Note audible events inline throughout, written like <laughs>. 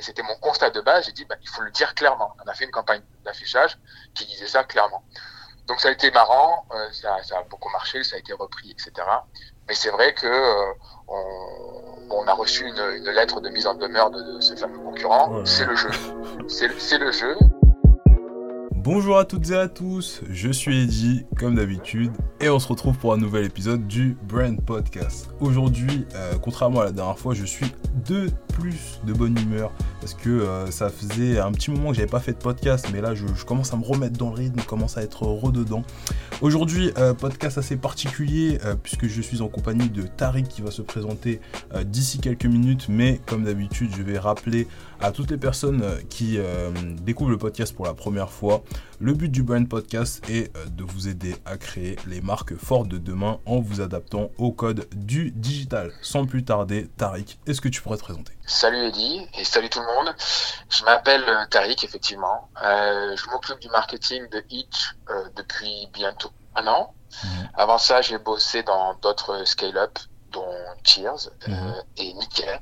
c'était mon constat de base. J'ai dit, bah, il faut le dire clairement. On a fait une campagne d'affichage qui disait ça clairement. Donc ça a été marrant, euh, ça, ça, a beaucoup marché, ça a été repris, etc. Mais c'est vrai que euh, on, on, a reçu une, une, lettre de mise en demeure de, de ce fameux concurrent. C'est le jeu. C'est le jeu. Bonjour à toutes et à tous, je suis Eddy, comme d'habitude, et on se retrouve pour un nouvel épisode du Brand Podcast. Aujourd'hui, euh, contrairement à la dernière fois, je suis de plus de bonne humeur parce que euh, ça faisait un petit moment que j'avais pas fait de podcast, mais là je, commence à me remettre dans le rythme, commence à être rededans. Aujourd'hui, euh, podcast assez particulier puisque je suis en compagnie de Tariq qui va se présenter d'ici quelques minutes, mais comme d'habitude, je vais rappeler à toutes les personnes qui découvrent le podcast pour la première fois le but du Brand Podcast est euh, de vous aider à créer les marques fortes de demain en vous adaptant au code du digital. Sans plus tarder, Tariq, est-ce que tu pourrais te présenter? Salut Eddy et salut tout le monde. Je m'appelle euh, Tariq, effectivement. Euh, je m'occupe du marketing de Itch depuis bientôt un an. Mhm. Avant ça, j'ai bossé dans d'autres scale-up dont Cheers euh, mhm. et Nickel.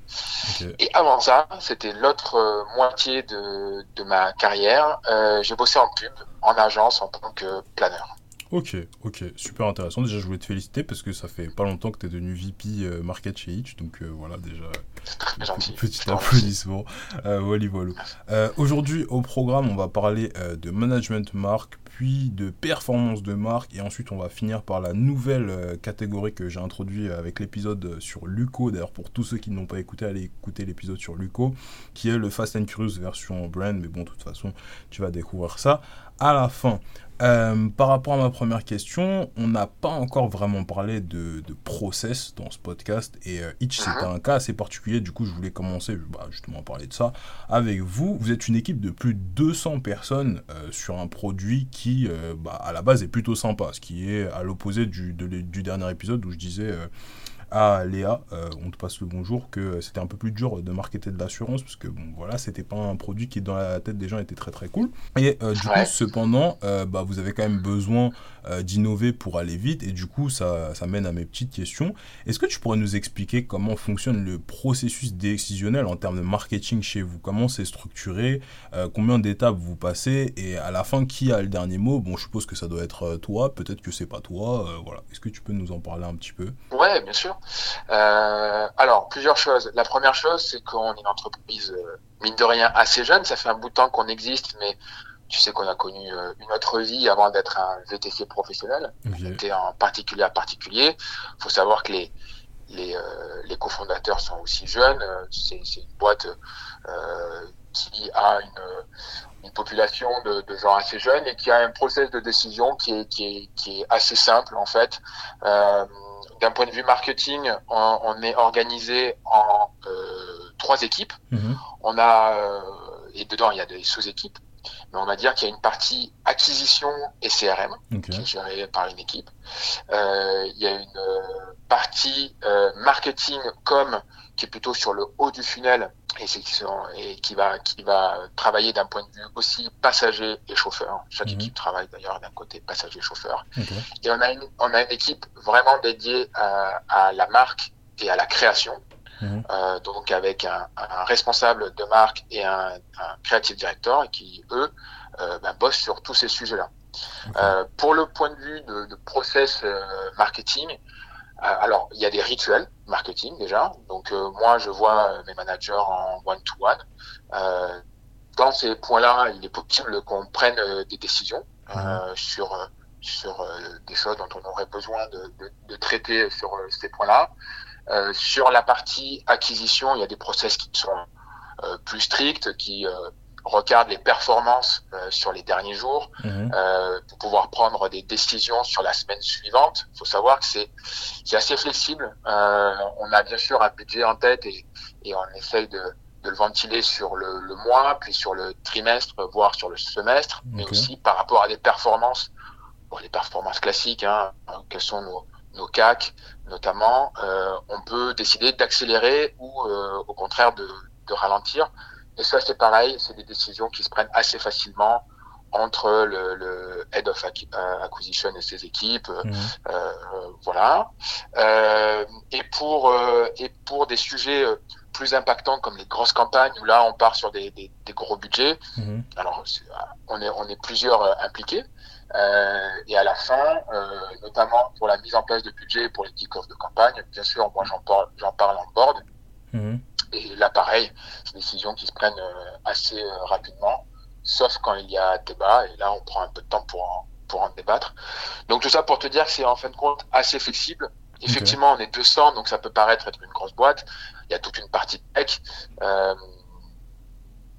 Et avant ça, c'était l'autre euh, moitié de, de, ma carrière. Euh, j'ai bossé en pub, en agence, en tant que planeur. Ok, ok, super intéressant. Déjà, je voulais te féliciter parce que ça fait pas longtemps que tu es devenu VP Market chez Hitch, donc voilà, déjà. Gentil. Petit applaudissement. Voilà, voilà. Aujourd'hui, au programme, on va parler de management marque, puis de performance de marque, et ensuite on va finir par la nouvelle euh, catégorie que j'ai introduite avec l'épisode sur Luco. D'ailleurs, pour tous ceux qui n'ont pas écouté, allez écouter l'épisode sur Luco, qui est le Fast and Curious version brand, mais bon, de toute façon, tu vas découvrir ça à la fin. Euh, par rapport à ma première question, on n'a pas encore vraiment parlé de, process dans ce podcast et euh, Itch c'était uh-huh. un cas assez particulier, du coup je voulais commencer bah, justement à parler de ça avec vous. Vous êtes une équipe de plus de 200 personnes euh, sur un produit qui bah, à la base est plutôt sympa, ce qui est à l'opposé du, du, dernier épisode où je disais à Léa, euh, on te passe le bonjour, que c'était un peu plus dur de marketer de l'assurance, parce que bon, voilà, c'était pas un produit qui dans la tête des gens était très très cool. Et euh, du coup, cependant, euh, bah, vous avez quand même besoin d'innover pour aller vite, et du coup, ça, ça mène à mes petites questions. Est-ce que tu pourrais nous expliquer comment fonctionne le processus décisionnel en termes de marketing chez vous? Comment c'est structuré? Combien d'étapes vous passez? Et à la fin, qui a le dernier mot? Bon, je suppose que ça doit être toi, peut-être que c'est pas toi. voilà. Est-ce que tu peux nous en parler un petit peu? Ouais, bien sûr. Euh, alors, plusieurs choses. La première chose, c'est qu'on est une entreprise, euh, mine de rien, assez jeune. Ça fait un bout de temps qu'on existe, mais tu sais qu'on a connu euh, une autre vie avant d'être un VTC professionnel. On était en particulier à particulier. Il faut savoir que les, les, euh, les cofondateurs sont aussi jeunes. C'est une boîte qui a une, une population de, de, gens assez jeunes et qui a un process de décision qui est, qui est, qui est assez simple en fait. Euh, d'un point de vue marketing, on, est organisé en euh, trois équipes. Mhm. On a euh, et dedans il y a des sous-équipes, on va dire qu'il y a une partie acquisition et CRM qui est gérée par une équipe. Euh, il y a une partie marketing com qui est plutôt sur le haut du funnel et, et qui va qui va travailler d'un point de vue aussi passager et chauffeur. Chaque mhm. équipe travaille d'ailleurs d'un côté passager et chauffeur. Et on a une on a une équipe vraiment dédiée à, à la marque et à la création. Mhm. Euh, donc avec un, un, responsable de marque et un, un creative director qui eux euh, ben, bossent sur tous ces sujets-là. Euh, pour le point de vue de, de process euh, marketing, euh, alors, il y a des rituels marketing déjà. Donc, euh, moi, je vois mes managers en one-to-one. dans ces points-là, il est possible qu'on prenne des décisions mhm. sur sur des choses dont on aurait besoin de, de, de traiter sur ces points-là. Sur la partie acquisition, il y a des process qui sont plus stricts, qui regarde les performances euh, sur les derniers jours mhm. euh, pour pouvoir prendre des décisions sur la semaine suivante. Il faut savoir que c'est c'est assez flexible. Euh, on a bien sûr un budget en tête et, et on essaye de, de le ventiler sur le, le, mois, puis sur le trimestre, voire sur le semestre, mais aussi par rapport à des performances, bon, les performances classiques, hein, quels sont nos, nos CAC notamment, euh, on peut décider d'accélérer ou euh, au contraire de, de ralentir et ça, c'est pareil, c'est des décisions qui se prennent assez facilement entre le, le head of euh, acquisition et ses équipes, mmh. euh, voilà. Euh, et pour euh, et pour des sujets plus impactants comme les grosses campagnes où là on part sur des, des, des gros budgets. Mhm. Alors on est, on est plusieurs impliqués. Euh, et à la fin, euh, notamment pour la mise en place de budget pour les kick-offs de campagne, bien sûr, moi j'en parle, j'en parle en board. Mhm. Et là, pareil, c'est des décisions qui se prennent euh, assez rapidement, sauf quand il y a débat. Et là, on prend un peu de temps pour en, pour en débattre. Donc tout ça pour te dire que c'est en fin de compte assez flexible. Effectivement, on est 200, donc ça peut paraître être une grosse boîte. Il y a toute une partie tech. Euh,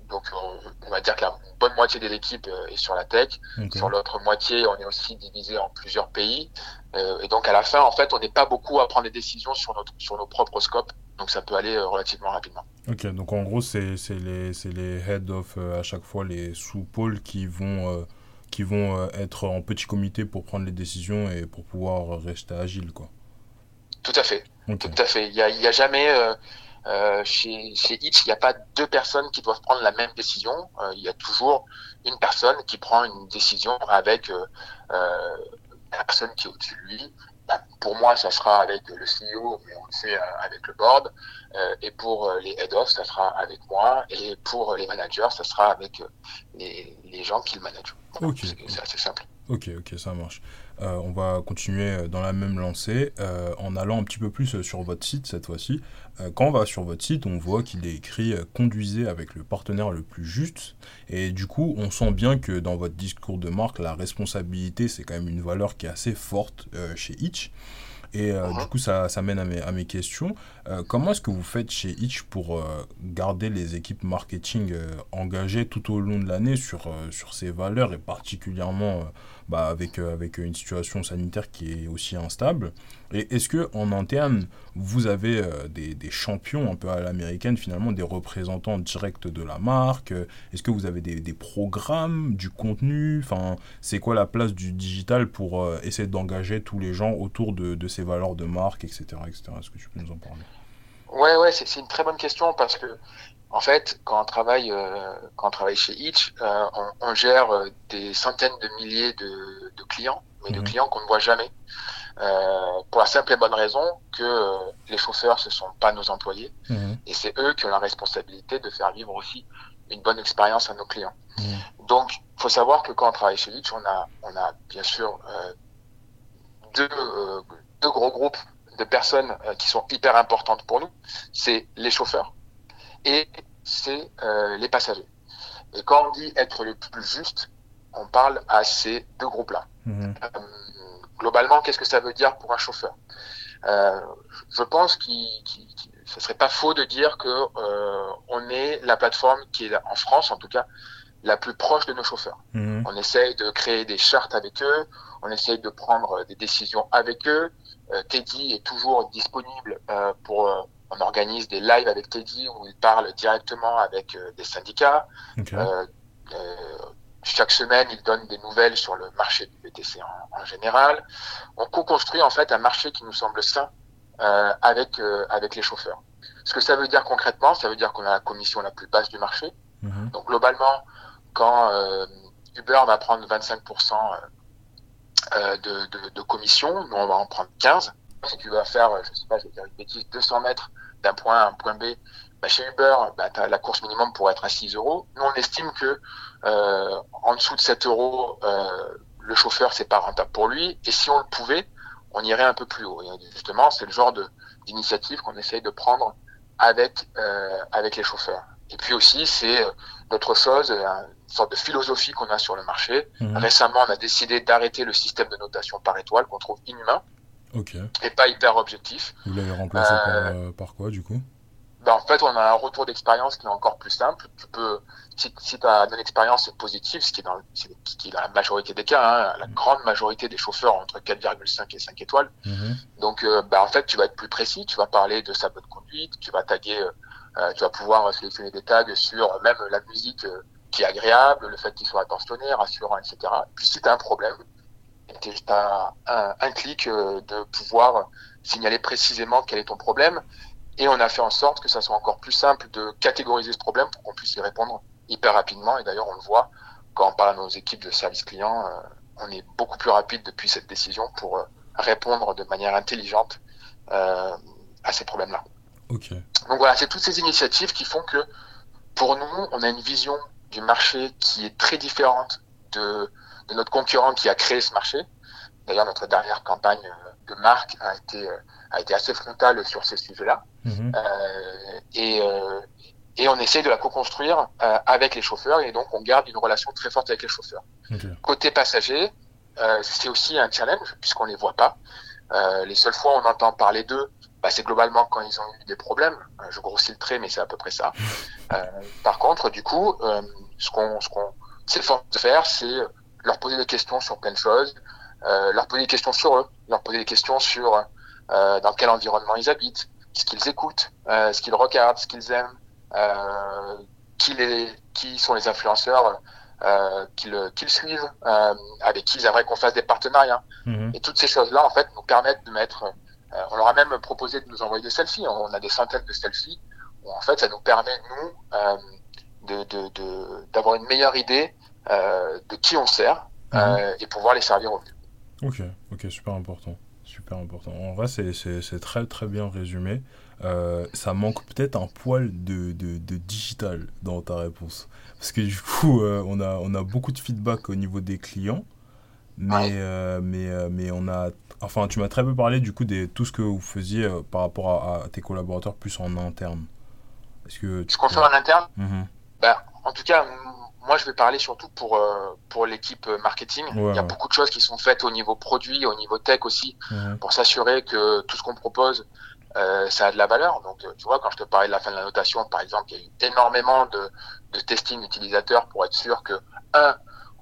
donc on, on va dire que la bonne moitié de l'équipe euh, est sur la tech. Sur l'autre moitié, on est aussi divisé en plusieurs pays. Euh, et donc à la fin, en fait, on n'est pas beaucoup à prendre des décisions sur, notre, sur nos propres scopes. Donc ça peut aller euh, relativement rapidement. Ok, donc en gros, c'est les, les head of euh, à chaque fois, les sous-pôles qui vont, euh, qui vont être en petit comité pour prendre les décisions et pour pouvoir rester agile, quoi. Tout à fait. Tout à fait. Il y a, il y a jamais euh, chez chez Itch, il n'y a pas deux personnes qui doivent prendre la même décision. Euh, il y a toujours une personne qui prend une décision avec euh, la personne qui est au-dessus de lui. Bah, pour moi, ça sera avec le CEO, mais on le sait avec le board. Et pour les head-off, ça sera avec moi. Et pour les managers, ça sera avec les, les gens qui le managent. Voilà. C'est assez simple. ok, ok, ça marche. Euh, on va continuer euh, dans la même lancée euh, en allant un petit peu plus sur votre site cette fois-ci. Euh, quand on va sur votre site, on voit qu'il est écrit Conduisez avec le partenaire le plus juste. Et du coup, on sent bien que dans votre discours de marque, la responsabilité, c'est quand même une valeur qui est assez forte chez Itch. Et euh, Mhm. du coup, ça, ça mène à mes, à mes questions. Euh, comment est-ce que vous faites chez Itch pour euh, garder les équipes marketing engagées tout au long de l'année sur, sur ces valeurs et particulièrement bah, avec, euh, avec une situation sanitaire qui est aussi instable Et est-ce que en interne, vous avez euh, des, des champions un peu à l'américaine, finalement, des représentants directs de la marque? Est-ce que vous avez des, des programmes, du contenu? Enfin, c'est quoi la place du digital pour euh, essayer d'engager tous les gens autour de, de ces valeurs de marque, etc. etc. Est-ce que tu peux nous en parler? Ouais, ouais, c'est une très bonne question parce que, en fait, quand on travaille, euh, quand on travaille chez Itch, euh, on, on gère euh, des centaines de milliers de, de clients, mais de Mhm. clients qu'on ne voit jamais. Euh, pour la simple et bonne raison que euh, les chauffeurs, ce sont pas nos employés, Mhm. et c'est eux qui ont la responsabilité de faire vivre aussi une bonne expérience à nos clients. Mhm. Donc, faut savoir que quand on travaille chez Litch, on a, on a bien sûr euh, deux, euh, deux gros groupes de personnes qui sont hyper importantes pour nous. C'est les chauffeurs et c'est euh, les passagers. Et quand on dit être le plus juste, on parle à ces deux groupes-là. Mhm. Euh, globalement, qu'est-ce que ça veut dire pour un chauffeur? Euh, Je pense qu'il- ce serait pas faux de dire que euh, on est la plateforme qui est en France, en tout cas, la plus proche de nos chauffeurs. Mhm. On essaye de créer des chartes avec eux, on essaye de prendre des décisions avec eux. Teddy est toujours disponible pour. On organise des lives avec Teddy où il parle directement avec euh, des syndicats. Euh, euh, chaque semaine, il donne des nouvelles sur le marché du BTC en, en général. On co-construit en fait un marché qui nous semble sain avec avec les chauffeurs. Ce que ça veut dire concrètement, ça veut dire qu'on a la commission la plus basse du marché. Mhm. Donc globalement, quand Uber va prendre 25% euh, de, de, de commission, nous on va en prendre 15. Si tu vas faire, euh, je sais pas, je vais dire une bêtise, 200 mètres d'un point A à un point B, bah, chez Uber, bah, t'as la course minimum pour être à 6 euros. Nous on estime que euh, en dessous de 7 euros, euh, le chauffeur c'est pas rentable pour lui. Et si on le pouvait, on irait un peu plus haut. Et justement, c'est le genre d'initiative qu'on essaye de prendre avec euh, avec les chauffeurs. Et puis aussi, c'est euh, d'autres choses, euh, une sorte de philosophie qu'on a sur le marché. Mhm. Récemment, on a décidé d'arrêter le système de notation par étoile qu'on trouve inhumain Et pas hyper objectif. Vous l'avez remplacé Euh, par, euh, par quoi, du coup? Ben, en fait, on a un retour d'expérience qui est encore plus simple. Tu peux, si, si ta expérience est positive, ce qui est dans, ce qui est dans la majorité des cas, hein, la grande majorité des chauffeurs ont entre 4,5 et 5 étoiles. Mhm. Donc, euh, bah, en fait, tu vas être plus précis, tu vas parler de sa bonne conduite, tu vas taguer, euh, tu vas pouvoir sélectionner des tags sur même la musique qui est agréable, le fait qu'il soit attentionné, rassurant, etc. Puis si tu as un problème, tu as un, un clic euh, de pouvoir signaler précisément quel est ton problème. Et on a fait en sorte que ça soit encore plus simple de catégoriser ce problème pour qu'on puisse y répondre hyper rapidement. Et d'ailleurs, on le voit quand on parle à nos équipes de service client, euh, on est beaucoup plus rapide depuis cette décision pour euh, répondre de manière intelligente euh, à ces problèmes-là. Donc voilà, c'est toutes ces initiatives qui font que pour nous, on a une vision du marché qui est très différente de, de notre concurrent qui a créé ce marché. D'ailleurs, notre dernière campagne de marque a été, a été assez frontale sur ces sujets-là. Mhm. Euh, et, euh, et on essaie de la co-construire euh, avec les chauffeurs et donc on garde une relation très forte avec les chauffeurs. Ok. Côté passager, euh, c'est aussi un challenge puisqu'on les voit pas. Euh, les seules fois où on entend parler d'eux, bah, c'est globalement quand ils ont eu des problèmes. Euh, Je grossis le trait, mais c'est à peu près ça. <laughs> Euh, par contre, du coup, euh, ce qu'on ce qu'on s'efforce de faire, c'est leur poser des questions sur plein de choses, euh, leur poser des questions sur eux, leur poser des questions sur euh, dans quel environnement ils habitent, ce qu'ils écoutent, euh, ce qu'ils regardent, ce qu'ils aiment, qui, les, qui sont les influenceurs qu'ils suivent, avec qui ils aimeraient qu'on fasse des partenariats. Mhm. Et toutes ces choses-là, en fait, nous permettent de mettre. on leur a même proposé de nous envoyer des selfies. On a des centaines de selfies. Où, en fait, ça nous permet nous de de- de- d'avoir une meilleure idée de qui on sert euh, et pouvoir les servir au mieux. Ok, ok, super important. Super important. En vrai, c'est- très très bien résumé. Euh, ça manque peut-être un poil de, de, de digital dans ta réponse. Parce que du coup, euh, on, a, on a beaucoup de feedback au niveau des clients. Mais, Ouais. euh, mais, euh, mais on a. Enfin, tu m'as très peu parlé du coup de tout ce que vous faisiez euh, par rapport à, à tes collaborateurs plus en interne. Est-ce que tu Ce qu'on fait en interne, Mhm. Ben, en tout cas, moi, je vais parler surtout pour, euh, pour l'équipe marketing. Ouais, Il y a ouais. beaucoup de choses qui sont faites au niveau produit, au niveau tech aussi, pour s'assurer que tout ce qu'on propose, euh, ça a de la valeur. Donc, euh, tu vois, quand je te parlais de la fin de la notation, par exemple, il y a eu énormément de, de testing utilisateurs pour être sûr que, un,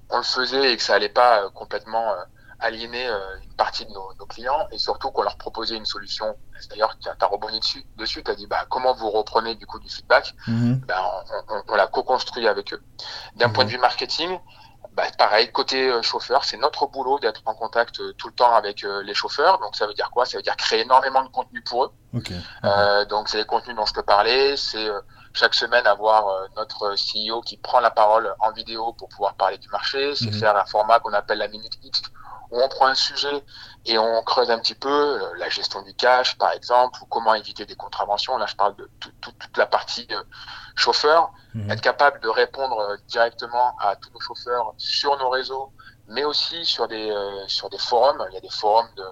on le faisait et que ça allait pas euh, complètement euh, aliéner euh, une partie de nos, nos clients, et surtout qu'on leur proposait une solution. D'ailleurs, tu as rebondi dessus, dessus tu as dit, bah, comment vous reprenez du coup du feedback? Mhm. ben, on, on- on l'a co-construit avec eux. D'un point de vue marketing, bah, pareil, côté euh, chauffeur, c'est notre boulot d'être en contact euh, tout le temps avec euh, les chauffeurs. Donc ça veut dire quoi? Ça veut dire créer énormément de contenu pour eux. Ok. Euh, donc c'est les contenus dont je te parlais, c'est chaque semaine avoir notre CEO qui prend la parole en vidéo pour pouvoir parler du marché, c'est Mhm. faire un format qu'on appelle la minute X où on prend un sujet et on creuse un petit peu euh, la gestion du cash par exemple ou comment éviter des contraventions. Là je parle de tout- tout- toute la partie euh, chauffeur Mhm. être capable de répondre euh, directement à tous nos chauffeurs sur nos réseaux, mais aussi sur des euh, sur des forums. Il y a des forums de,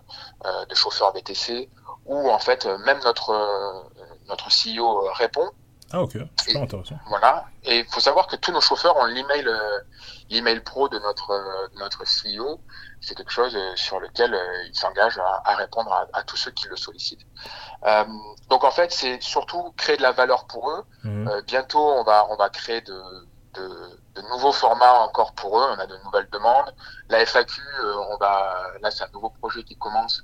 euh, de chauffeurs VTC où en fait même notre notre CEO répond. Ah, ok. Super intéressant. Voilà. Et il faut savoir que tous nos chauffeurs ont l'email euh, l'email pro de notre euh, notre CEO. C'est quelque chose euh, sur lequel il s'engage à, à répondre à, à tous ceux qui le sollicitent. Euh, donc en fait, c'est surtout créer de la valeur pour eux. Mhm. Euh, bientôt, on va, on va créer de, de, de nouveaux formats encore pour eux. On a de nouvelles demandes. La FAQ, on va, là, c'est un nouveau projet qui commence.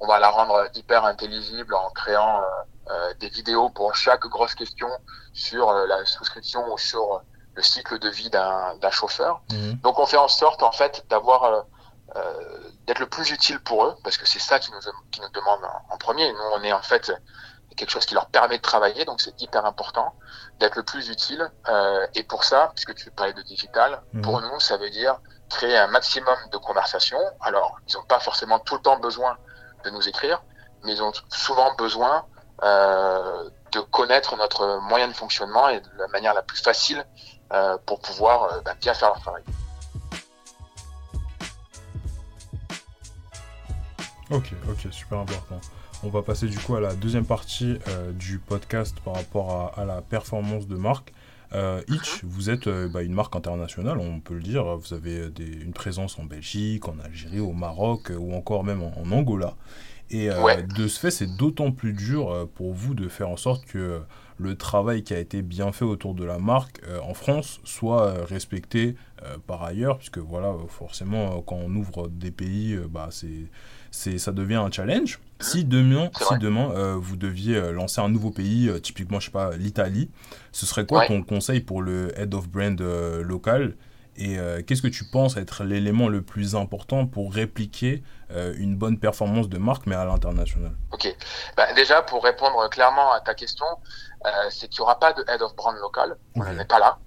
On va la rendre hyper intelligible en créant euh, euh, des vidéos pour chaque grosse question sur euh, la souscription ou sur le cycle de vie d'un chauffeur. Mhm. Donc, on fait en sorte, en fait, d'avoir euh, d'être le plus utile pour eux, parce que c'est ça qui nous, qui nous demande en, en premier. Nous, on est en fait quelque chose qui leur permet de travailler, donc c'est hyper important d'être le plus utile. Euh, et pour ça, puisque tu parlais de digital, Mhm. pour nous, ça veut dire créer un maximum de conversations. Alors, ils n'ont pas forcément tout le temps besoin de nous écrire, mais ils ont souvent besoin euh, de connaître notre moyen de fonctionnement et de la manière la plus facile euh, pour pouvoir euh, bah, bien faire leur travail. Ok, ok, super important. On va passer du coup à la deuxième partie du podcast par rapport à, à la performance de marque. Euh, Itch, vous êtes euh, bah, une marque internationale, on peut le dire. Vous avez des- une présence en Belgique, en Algérie, au Maroc euh, ou encore même en, en Angola. Et euh, Ouais. de ce fait, c'est d'autant plus dur euh, pour vous de faire en sorte que euh, le travail qui a été bien fait autour de la marque euh, en France soit euh, respecté euh, par ailleurs, puisque voilà, euh, forcément, euh, quand on ouvre des pays, euh, bah, c'est c'est ça devient un challenge. Si demain, si demain euh, vous deviez euh, lancer un nouveau pays, euh, typiquement, je sais pas, l'Italie, ce serait quoi Ouais. ton conseil pour le head of brand euh, local? Et qu'est-ce que tu penses être l'élément le plus important pour répliquer une bonne performance de marque, mais à l'international? Ok. Bah, déjà, pour répondre clairement à ta question, c'est qu'il n'y aura pas de head of brand local. On Ok. n'en est pas là.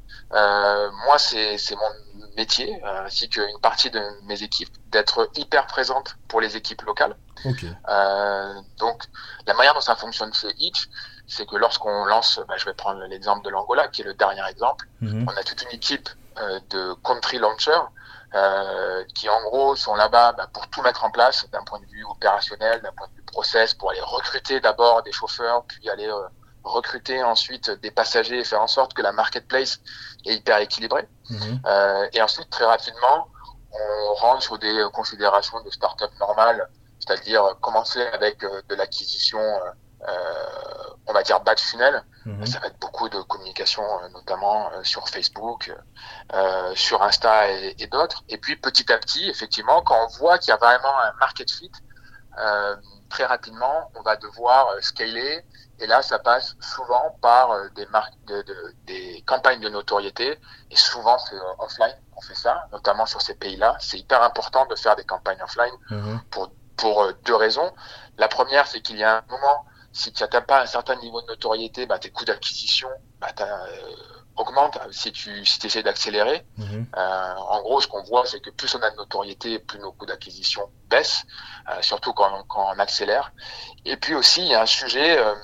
Moi, c'est mon métier, euh, ainsi qu'une partie de mes équipes, d'être hyper présente pour les équipes locales. Euh, donc, la manière dont ça fonctionne chez Itch, c'est que lorsqu'on lance, bah, je vais prendre l'exemple de l'Angola, qui est le dernier exemple, Mhm. on a toute une équipe euh, de country launchers euh, qui en gros sont là-bas bah, pour tout mettre en place d'un point de vue opérationnel, d'un point de vue process, pour aller recruter d'abord des chauffeurs, puis aller recruter ensuite des passagers et faire en sorte que la marketplace est hyper équilibrée. Mhm. Euh, et ensuite, très rapidement, on rentre sur des considérations de start-up normales, c'est-à-dire commencer avec euh, de l'acquisition, euh, on va dire bas de funnel. Ça va être beaucoup de communication, euh, notamment euh, sur Facebook, euh, sur Insta et, et d'autres. Et puis petit à petit, effectivement, quand on voit qu'il y a vraiment un market fit, euh, très rapidement, on va devoir euh, scaler. Et là, ça passe souvent par euh, des marques, de, de- des campagnes de notoriété. Et souvent, c'est euh, offline. On fait ça, notamment sur ces pays-là. C'est hyper important de faire des campagnes offline Mhm. pour deux raisons. La première, c'est qu'il y a un moment, si tu n'atteins pas un certain niveau de notoriété, bah, tes coûts d'acquisition bah, euh, augmentent si tu si essaies d'accélérer. Mhm. Euh, en gros, ce qu'on voit, c'est que plus on a de notoriété, plus nos coûts d'acquisition baissent, euh, surtout quand, quand on accélère. Et puis aussi, il y a un sujet euh,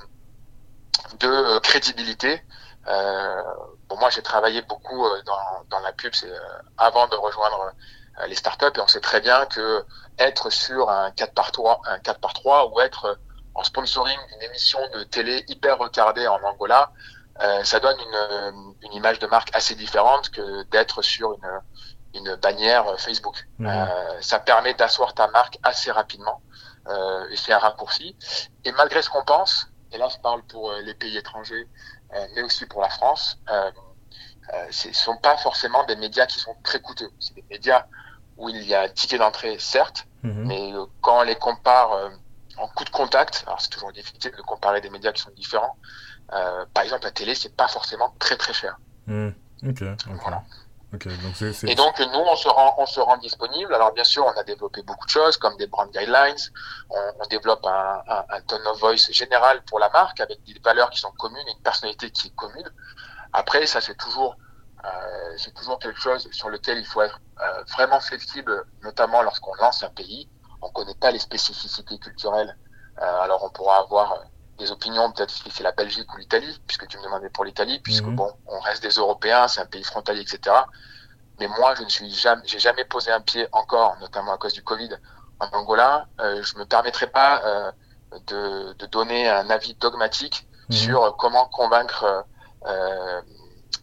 de euh, crédibilité. Euh, bon, moi, j'ai travaillé beaucoup euh, dans, dans la pub c'est, euh, avant de rejoindre euh, les startups et on sait très bien que être sur un 4 par 3, un 4 par 3 ou être euh, en sponsoring d'une émission de télé hyper regardée en Angola, euh, ça donne une, euh, une image de marque assez différente que d'être sur une, une bannière euh, Facebook. Mhm. Euh, ça permet d'asseoir ta marque assez rapidement euh, et c'est un raccourci. Et malgré ce qu'on pense, et là je parle pour les pays étrangers, euh, mais aussi pour la France, euh, euh, ce ne sont pas forcément des médias qui sont très coûteux. C'est des médias où il y a un ticket d'entrée, certes, Mhm. mais quand on les compare en coût de contact, alors c'est toujours difficile de comparer des médias qui sont différents. Euh, par exemple, la télé, c'est pas forcément très très cher. Voilà. Donc c'est- Et donc nous, on se rend, on se rend disponible. Alors bien sûr, on a développé beaucoup de choses comme des brand guidelines. On, on développe un, un, un tone of voice général pour la marque avec des valeurs qui sont communes et une personnalité qui est commune. Après, ça c'est toujours, euh, c'est toujours quelque chose sur lequel il faut être euh, vraiment flexible, notamment lorsqu'on lance un pays. On connaît pas les spécificités culturelles. Euh, alors on pourra avoir des opinions peut-être si c'est la Belgique ou l'Italie, puisque tu me demandais pour l'Italie, puisque Mhm. bon, on reste des Européens, c'est un pays frontalier, etc. Mais moi, je ne suis jamais, j'ai jamais posé un pied encore, notamment à cause du Covid, en Angola. Euh, je me permettrai pas euh, de, de donner un avis dogmatique Mhm. sur comment convaincre euh,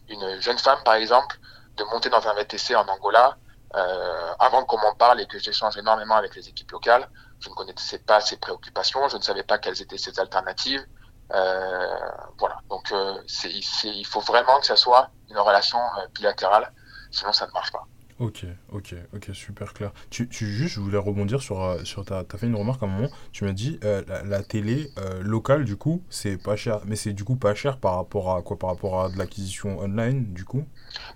une jeune femme, par exemple, de monter dans un VTC en Angola. Euh, avant qu'on m'en parle et que j'échange énormément avec les équipes locales, je ne connaissais pas ses préoccupations, je ne savais pas quelles étaient ses alternatives. Euh, voilà, donc euh, il faut vraiment que ça soit une relation euh, bilatérale, sinon ça ne marche pas. Ok, ok, ok, super clair. Tu, tu juste, je voulais rebondir sur, euh, sur ta, t'as fait une remarque à un moment, tu m'as dit, euh, la, télé euh, locale, du coup, c'est pas cher, mais c'est du coup pas cher par rapport à quoi, par rapport à de l'acquisition online, du coup?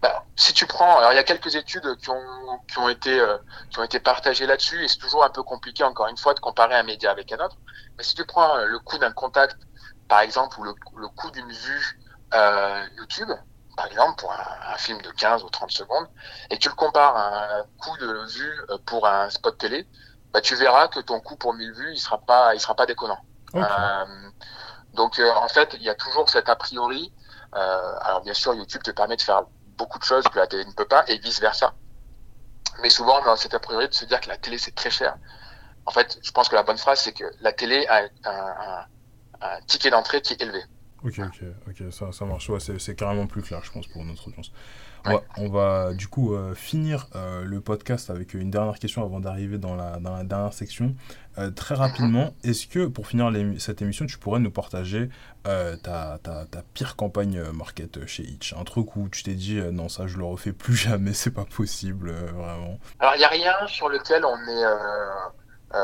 Bah, si tu prends, alors il y a quelques études qui ont, qui ont été, euh, qui ont été partagées là-dessus, et c'est toujours un peu compliqué, encore une fois, de comparer un média avec un autre. Mais si tu prends le coût d'un contact, par exemple, ou le, le coût d'une vue YouTube, par exemple, pour un, un, film de 15 ou 30 secondes, et que tu le compares à un coût de vue euh, pour un spot télé, bah, tu verras que ton coût pour 1000 vues, il sera pas, il sera pas déconnant. Euh, donc, euh, en fait, il y a toujours cet a priori. Euh, alors, bien sûr, YouTube te permet de faire beaucoup de choses que la télé ne peut pas, et vice versa. Mais souvent, on a cet a priori de se dire que la télé c'est très cher. En fait, je pense que la bonne phrase c'est que la télé a un, un, un ticket d'entrée qui est élevé. Ok, ok, ok, ça, ça marche. Ouais, c'est carrément plus clair, je pense, pour notre audience. On, va, on va du coup euh, finir euh, le podcast avec une dernière question avant d'arriver dans la, dans la dernière section. Euh, très rapidement, est-ce que pour finir cette émission, tu pourrais nous partager ta, ta, ta, pire campagne market chez Itch Un truc où tu t'es dit non, ça je le refais plus <laughs> jamais, c'est pas possible, vraiment Alors, il n'y a rien sur lequel on est,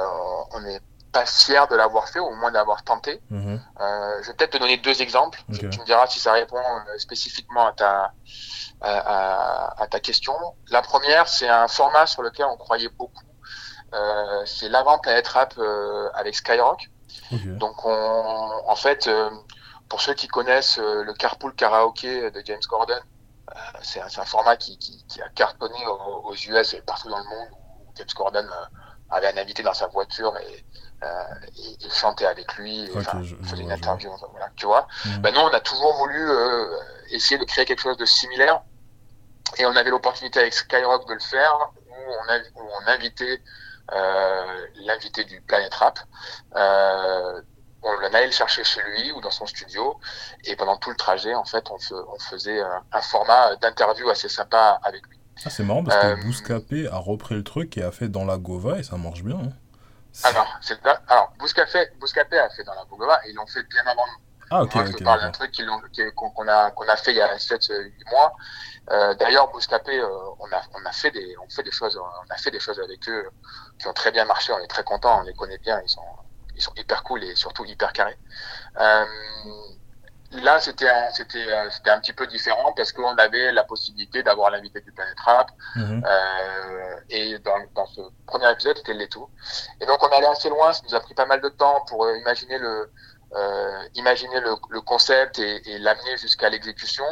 on est pas fier de l'avoir fait, ou au moins d'avoir tenté. -hmm. euh, je vais peut-être te donner deux exemples. Okay. Tu me diras si ça répond spécifiquement à ta, à, à, à ta question. La première, c'est un format sur lequel on croyait beaucoup. Euh, c'est l'avant Planet Rap euh, avec Skyrock. Okay. Donc, on, en fait, euh, pour ceux qui connaissent euh, le carpool karaoké de James Gordon, euh, c'est un, un, format qui, qui, qui, a cartonné aux, aux, US et partout dans le monde où James Gordon avait un invité dans sa voiture et il chantait avec lui, il faisait une interview, voilà, tu vois. Ben, nous, on a toujours voulu essayer de créer quelque chose de similaire et on avait l'opportunité avec Skyrock de le faire où on, a, où on invitait l'invité du Planet Rap on allait le chercher chez lui ou dans son studio. Et pendant tout le trajet, en fait, on, faisait un, format d'interview assez sympa avec lui. Ah, c'est marrant parce que euh, Bouscapé a repris le truc et a fait dans la Gova et ça marche bien. Hein. Alors, alors Bouscapé, Bouscapé a fait dans la Gova et ils l'ont fait bien avant nous. Ah, ok. Moi, je parle d'un truc qu'on a, qu'on a fait il y a 7-8 mois. Euh, D'ailleurs, Bouscapé, euh, on, a, on, a fait des, on, fait des choses, on a fait des choses avec eux qui ont très bien marché. On est très contents, on les connaît bien. Ils sont, ils sont hyper cool et surtout hyper carrés. Euh, là, c'était c'était euh, c'était un petit peu différent parce qu'on avait la possibilité d'avoir l'invité du Planet Rap mhm. euh, et dans, dans ce premier épisode, c'était le tout. Et donc on allait assez loin, ça nous a pris pas mal de temps pour euh, imaginer le euh, imaginer le, le, concept et, et l'amener jusqu'à l'exécution.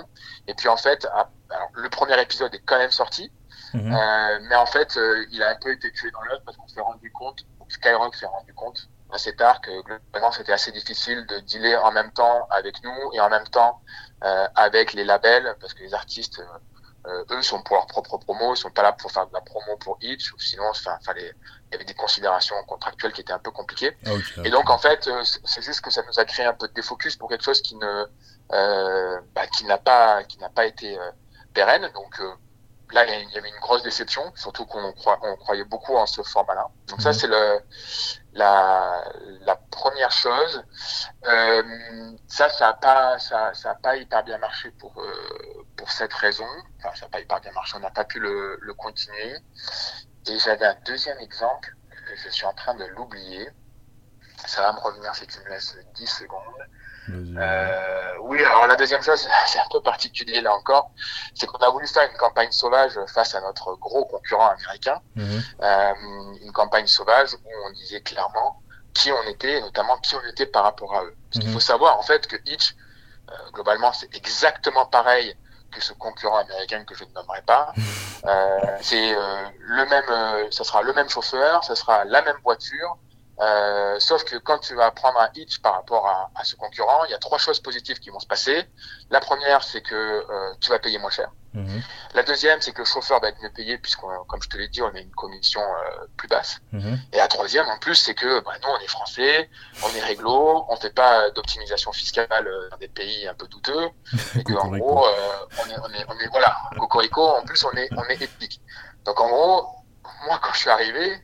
Et puis en fait, alors, le premier épisode est quand même sorti, mhm. euh, mais en fait, il a un peu été tué dans l'œuf parce qu'on s'est rendu compte, Skyrock s'est rendu compte assez tard que globalement c'était assez difficile de dealer en même temps avec nous et en même temps euh, avec les labels parce que les artistes euh, eux sont pour leur propre promo, ils sont pas là pour faire de la promo pour Itch ou sinon enfin fallait il y avait des considérations contractuelles qui étaient un peu compliquées. Ah, et donc en fait euh, c'est juste que ça nous a créé un peu de défocus pour quelque chose qui ne euh, bah, qui n'a pas qui n'a pas été euh, pérenne donc là, il y avait une grosse déception, surtout qu'on on croyait beaucoup en ce format-là. Donc ça, mhm. c'est le, la, la première chose. Euh, ça, ça n'a pas, ça, ça a pas hyper bien marché pour euh, pour cette raison. Enfin, ça n'a pas hyper bien marché. On n'a pas pu le, le continuer. Et j'avais un deuxième exemple. Je suis en train de l'oublier. Ça va me revenir si tu me laisses 10 secondes. Euh, oui, alors la deuxième chose, <laughs> c'est un peu particulier là encore, c'est qu'on a voulu faire une campagne sauvage face à notre gros concurrent américain, mhm. euh, une campagne sauvage où on disait clairement qui on était, et notamment qui on était par rapport à eux. Parce qu'il mhm. faut savoir en fait que Hitch, euh, globalement, c'est exactement pareil que ce concurrent américain que je ne nommerai pas. <laughs> Euh, c'est le même, ça sera le même chauffeur, ça sera la même voiture, euh, sauf que quand tu vas prendre un hitch par rapport à, à, ce concurrent, il y a trois choses positives qui vont se passer. La première, c'est que euh, tu vas payer moins cher. Mhm. La deuxième, c'est que le chauffeur va être mieux payé puisqu'on, comme je te l'ai dit, on a une commission euh, plus basse. Mhm. Et la troisième, en plus, c'est que bah, nous, on est français, on est réglo, on fait pas d'optimisation fiscale dans des pays un peu douteux. <laughs> et que, en gros, on est, on, est, on est, voilà, cocorico. En plus, on est, on est éthique. Donc, en gros, moi, quand je suis arrivé,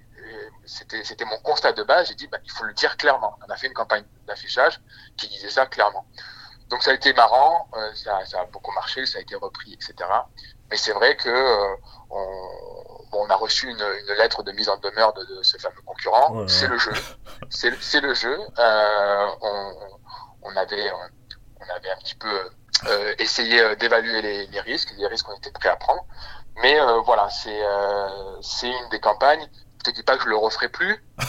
c'était mon constat de base. J'ai dit, bah, il faut le dire clairement. On a fait une campagne d'affichage qui disait ça clairement. Donc ça a été marrant, euh, ça, ça, a beaucoup marché, ça a été repris, etc. Mais c'est vrai que euh, on, bon, on, a reçu une, une, lettre de mise en demeure de, de ce fameux concurrent. c'est le jeu, c'est le jeu. Euh, on, on, avait on avait un petit peu essayé d'évaluer les, les, risques, les risques qu'on était prêts à prendre. Mais voilà, c'est c'est une des campagnes je te dis pas que je le referai plus. <laughs>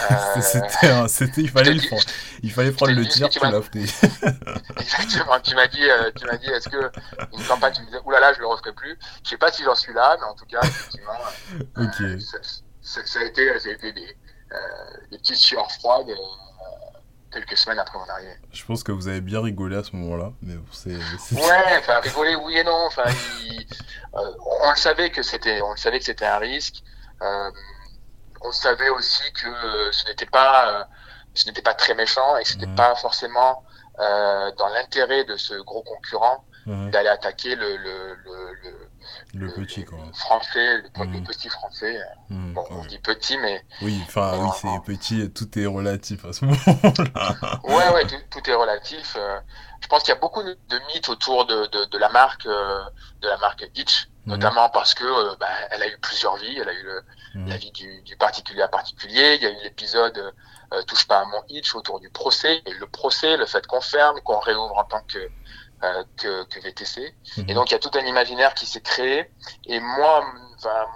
Euh, c'était, il fallait le prendre. Il fallait prendre le tir, tu l'as. <laughs> <laughs> Exactement. Tu m'as dit, euh, tu m'as dit, est-ce que une campagne, tu me disais, oulala, je le referai plus. Je sais pas si j'en suis là, mais en tout cas, effectivement, euh, ça, ça, a été, ça a été des, des petites sueurs froides. quelques semaines après mon arrivée. Je pense que vous avez bien rigolé à ce moment-là, mais c'est. Ouais, enfin rigoler oui et non. Enfin, on le savait que c'était, on le savait que c'était un risque. Euh, on savait aussi que euh, ce n'était pas, euh, ce n'était pas très méchant et que c'était pas forcément euh, dans l'intérêt de ce gros concurrent d'aller attaquer le, le, le, le, petit quoi. français, le, petit français. bon, on dit petit, mais. Oui, enfin, oui, c'est petit, tout est relatif à ce moment-là. ouais, ouais, tout, est relatif. je pense qu'il y a beaucoup de, mythes autour de, de, de, la marque, de la marque Hitch, notamment parce que bah, elle a eu plusieurs vies, elle a eu le, Mmh. la vie du, du, particulier à particulier. Il y a eu l'épisode euh, Touche pas à mon hitch autour du procès. Et le procès, le fait qu'on ferme, qu'on réouvre en tant que, euh, que, que, VTC. Mmh. Et donc il y a tout un imaginaire qui s'est créé. Et moi,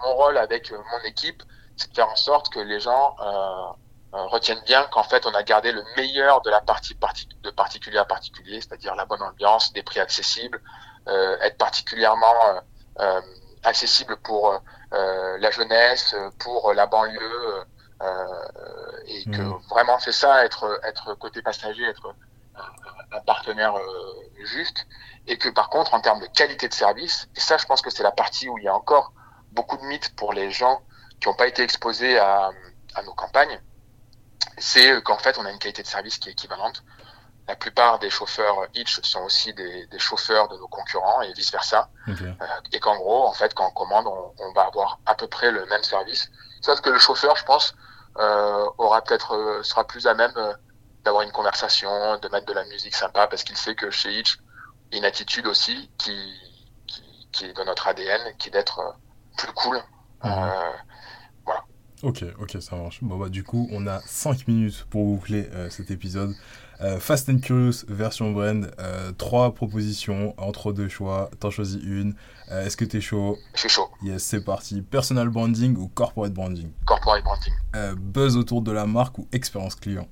mon rôle avec euh, mon équipe, c'est de faire en sorte que les gens euh, euh, retiennent bien qu'en fait on a gardé le meilleur de la partie de particulier à particulier, c'est-à-dire la bonne ambiance, des prix accessibles, être particulièrement accessible pour euh, la jeunesse, pour la banlieue, et que mmh. vraiment c'est ça, être, être côté passager, être un, partenaire juste, et que par contre en termes de qualité de service, et ça je pense que c'est la partie où il y a encore beaucoup de mythes pour les gens qui n'ont pas été exposés à, à nos campagnes, c'est qu'en fait on a une qualité de service qui est équivalente la plupart des chauffeurs Hitch sont aussi des, des chauffeurs de nos concurrents et vice versa. Euh, et qu'en gros, en fait, quand on commande, on, on, va avoir à peu près le même service. Sauf que le chauffeur, je pense, euh, aura peut-être euh, sera plus à même euh, d'avoir une conversation, de mettre de la musique sympa, parce qu'il sait que chez Hitch, il y a une attitude aussi qui, qui, qui est dans notre ADN, qui est d'être plus cool. Mhm. voilà. Ok, ok, ça marche. Bon, bah, du coup, on a 5 minutes pour boucler cet épisode. Euh, Fast and Curious version brand, euh, trois propositions entre deux choix, t'en choisis une. Euh, est-ce que t'es chaud? Je suis chaud. Yes, c'est parti. Personal branding ou corporate branding? Corporate branding. buzz autour de la marque ou expérience client?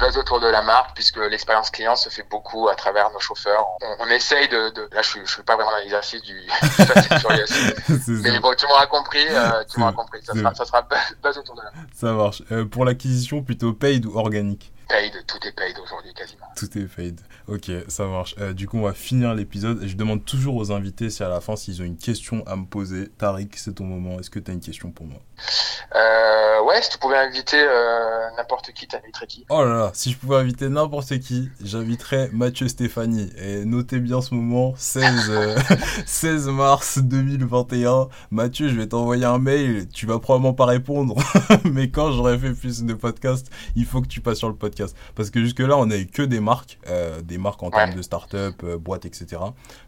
Buzz autour de la marque puisque l'expérience client se fait beaucoup à travers nos chauffeurs. On, essaye de, de, là je suis, je suis pas vraiment dans l'exercice du <laughs> <laughs> mais bon tu m'auras compris, euh, tu m'auras compris. Ça sera, ça sera, buzz autour de la marque. Ça marche. Euh, pour l'acquisition plutôt paid ou organique? Paid, tout est paid aujourd'hui quasiment. Tout est paid. Ok, ça marche. Euh, du coup, on va finir l'épisode. Je demande toujours aux invités si à la fin, s'ils ont une question à me poser. Tariq, c'est ton moment. Est-ce que tu as une question pour moi? Euh, Ouais, si tu pouvais inviter euh, n'importe qui, t'inviterais qui? Oh là là, si je pouvais inviter n'importe qui, j'inviterais Mathieu Stéphanie. Et notez bien ce moment, 16, 16 euh, <laughs> mars 2021. Mathieu, je vais t'envoyer un mail. Tu vas probablement pas répondre. <laughs> Mais quand j'aurai fait plus de podcasts, il faut que tu passes sur le podcast. Parce que jusque-là, on eu que des marques. Euh, des marques en termes de start-up, euh, boîtes, etc.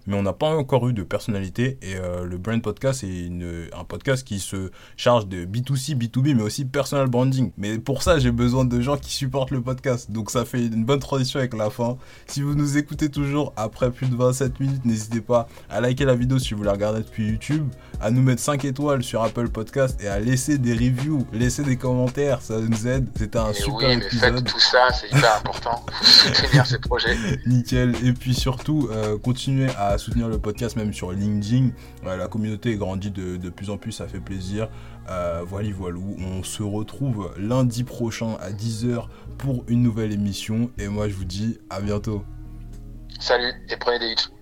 Mais on n'a pas encore eu de personnalité. Et euh, le Brand Podcast, c'est un podcast qui se charge de B2C, B2B, mais aussi personal branding. Mais pour ça, j'ai besoin de gens qui supportent le podcast. Donc ça fait une bonne transition avec la fin. Si vous nous écoutez toujours après plus de 27 minutes, n'hésitez pas à liker la vidéo si vous la regardez depuis YouTube, à nous mettre 5 étoiles sur Apple Podcast et à laisser des reviews, laisser des commentaires. Ça nous aide. C'était un super oui, mais épisode. Faites tout ça, c'est hyper important. <laughs> soutenir ces projets. Nickel. Et puis surtout, euh, continuez à soutenir le podcast même sur LinkedIn. Euh, la communauté grandit de, de, plus en plus, ça fait plaisir. Euh, voilà, voilà. On se retrouve lundi prochain à 10h pour une nouvelle émission. Et moi, je vous dis à bientôt. Salut et prenez des hits.